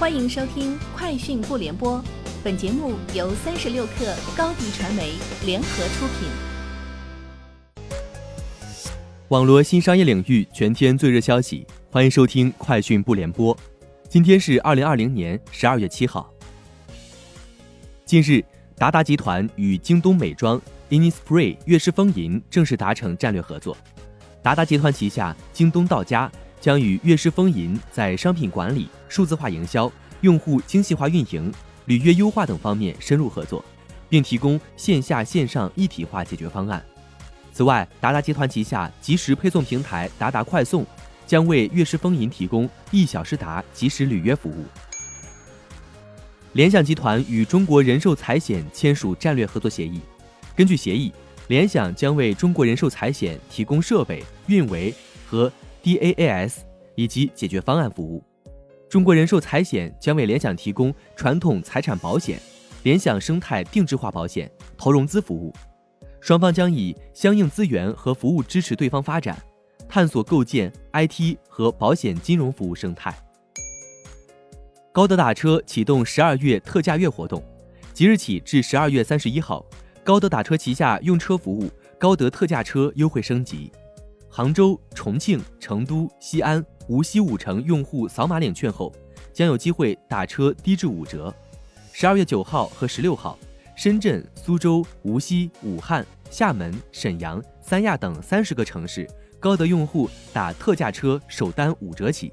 欢迎收听《快讯不联播》，本节目由三十六克高低传媒联合出品。网络新商业领域全天最热消息，欢迎收听《快讯不联播》。今天是二零二零年十二月七号。近日，达达集团与京东美妆、Innisfree、悦诗风吟正式达成战略合作。达达集团旗下京东到家。将与悦诗风吟在商品管理、数字化营销、用户精细化运营、履约优化等方面深入合作，并提供线下线上一体化解决方案。此外，达达集团旗下即时配送平台达达快送将为悦诗风吟提供一小时达即时履约服务。联想集团与中国人寿财险签署战略合作协议，根据协议，联想将为中国人寿财险提供设备、运维和。DAAS 以及解决方案服务，中国人寿财险将为联想提供传统财产保险、联想生态定制化保险、投融资服务。双方将以相应资源和服务支持对方发展，探索构建 IT 和保险金融服务生态。高德打车启动十二月特价月活动，即日起至十二月三十一号，高德打车旗下用车服务高德特价车优惠升级。杭州、重庆、成都、西安、无锡五城用户扫码领券后，将有机会打车低至五折。十二月九号和十六号，深圳、苏州、无锡、武汉、厦门、沈阳、三亚等三十个城市高德用户打特价车首单五折起。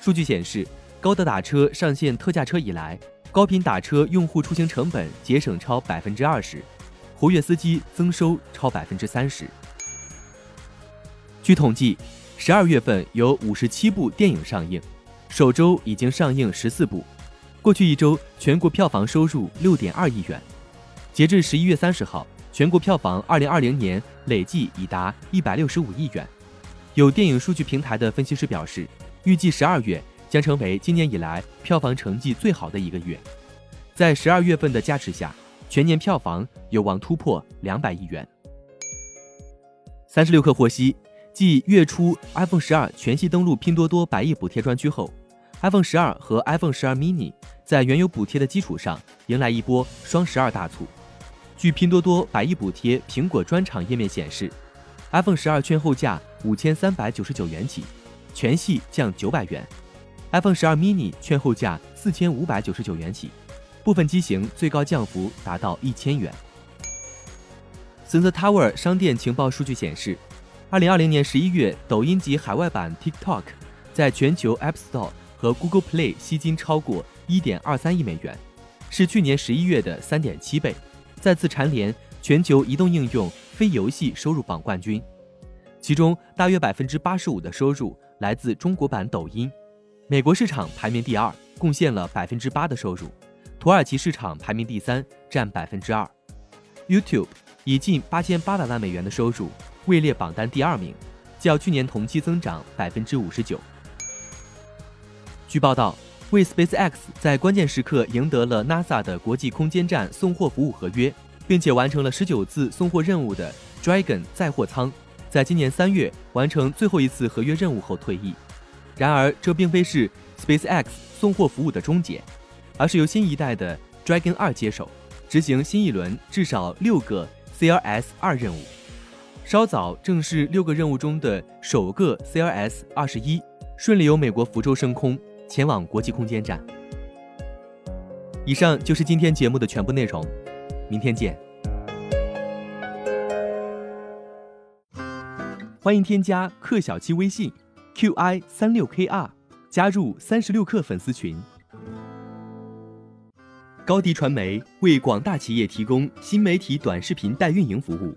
数据显示，高德打车上线特价车以来，高频打车用户出行成本节省超百分之二十，活跃司机增收超百分之三十。据统计，十二月份有五十七部电影上映，首周已经上映十四部。过去一周，全国票房收入六点二亿元。截至十一月三十号，全国票房二零二零年累计已达一百六十五亿元。有电影数据平台的分析师表示，预计十二月将成为今年以来票房成绩最好的一个月。在十二月份的加持下，全年票房有望突破两百亿元。三十六氪获悉。继月初 iPhone 十二全系登陆拼多多百亿补贴专区后，iPhone 十二和 iPhone 十二 mini 在原有补贴的基础上迎来一波双十二大促。据拼多多百亿补贴苹果专场页面显示，iPhone 十二券后价五千三百九十九元起，全系降九百元；iPhone 十二 mini 券后价四千五百九十九元起，部分机型最高降幅达到一千元。Sensor Tower 商店情报数据显示。二零二零年十一月，抖音及海外版 TikTok 在全球 App Store 和 Google Play 吸金超过一点二三亿美元，是去年十一月的三点七倍，再次蝉联全球移动应用非游戏收入榜冠军。其中，大约百分之八十五的收入来自中国版抖音，美国市场排名第二，贡献了百分之八的收入，土耳其市场排名第三，占百分之二。YouTube 以近八千八百万美元的收入。位列榜单第二名，较去年同期增长百分之五十九。据报道，为 SpaceX 在关键时刻赢得了 NASA 的国际空间站送货服务合约，并且完成了十九次送货任务的 Dragon 载货舱，在今年三月完成最后一次合约任务后退役。然而，这并非是 SpaceX 送货服务的终结，而是由新一代的 Dragon 二接手，执行新一轮至少六个 CLS 二任务。稍早，正是六个任务中的首个 CLS 二十一，顺利由美国福州升空，前往国际空间站。以上就是今天节目的全部内容，明天见。欢迎添加克小七微信 qi 三六 kr，加入三十六氪粉丝群。高迪传媒为广大企业提供新媒体短视频代运营服务。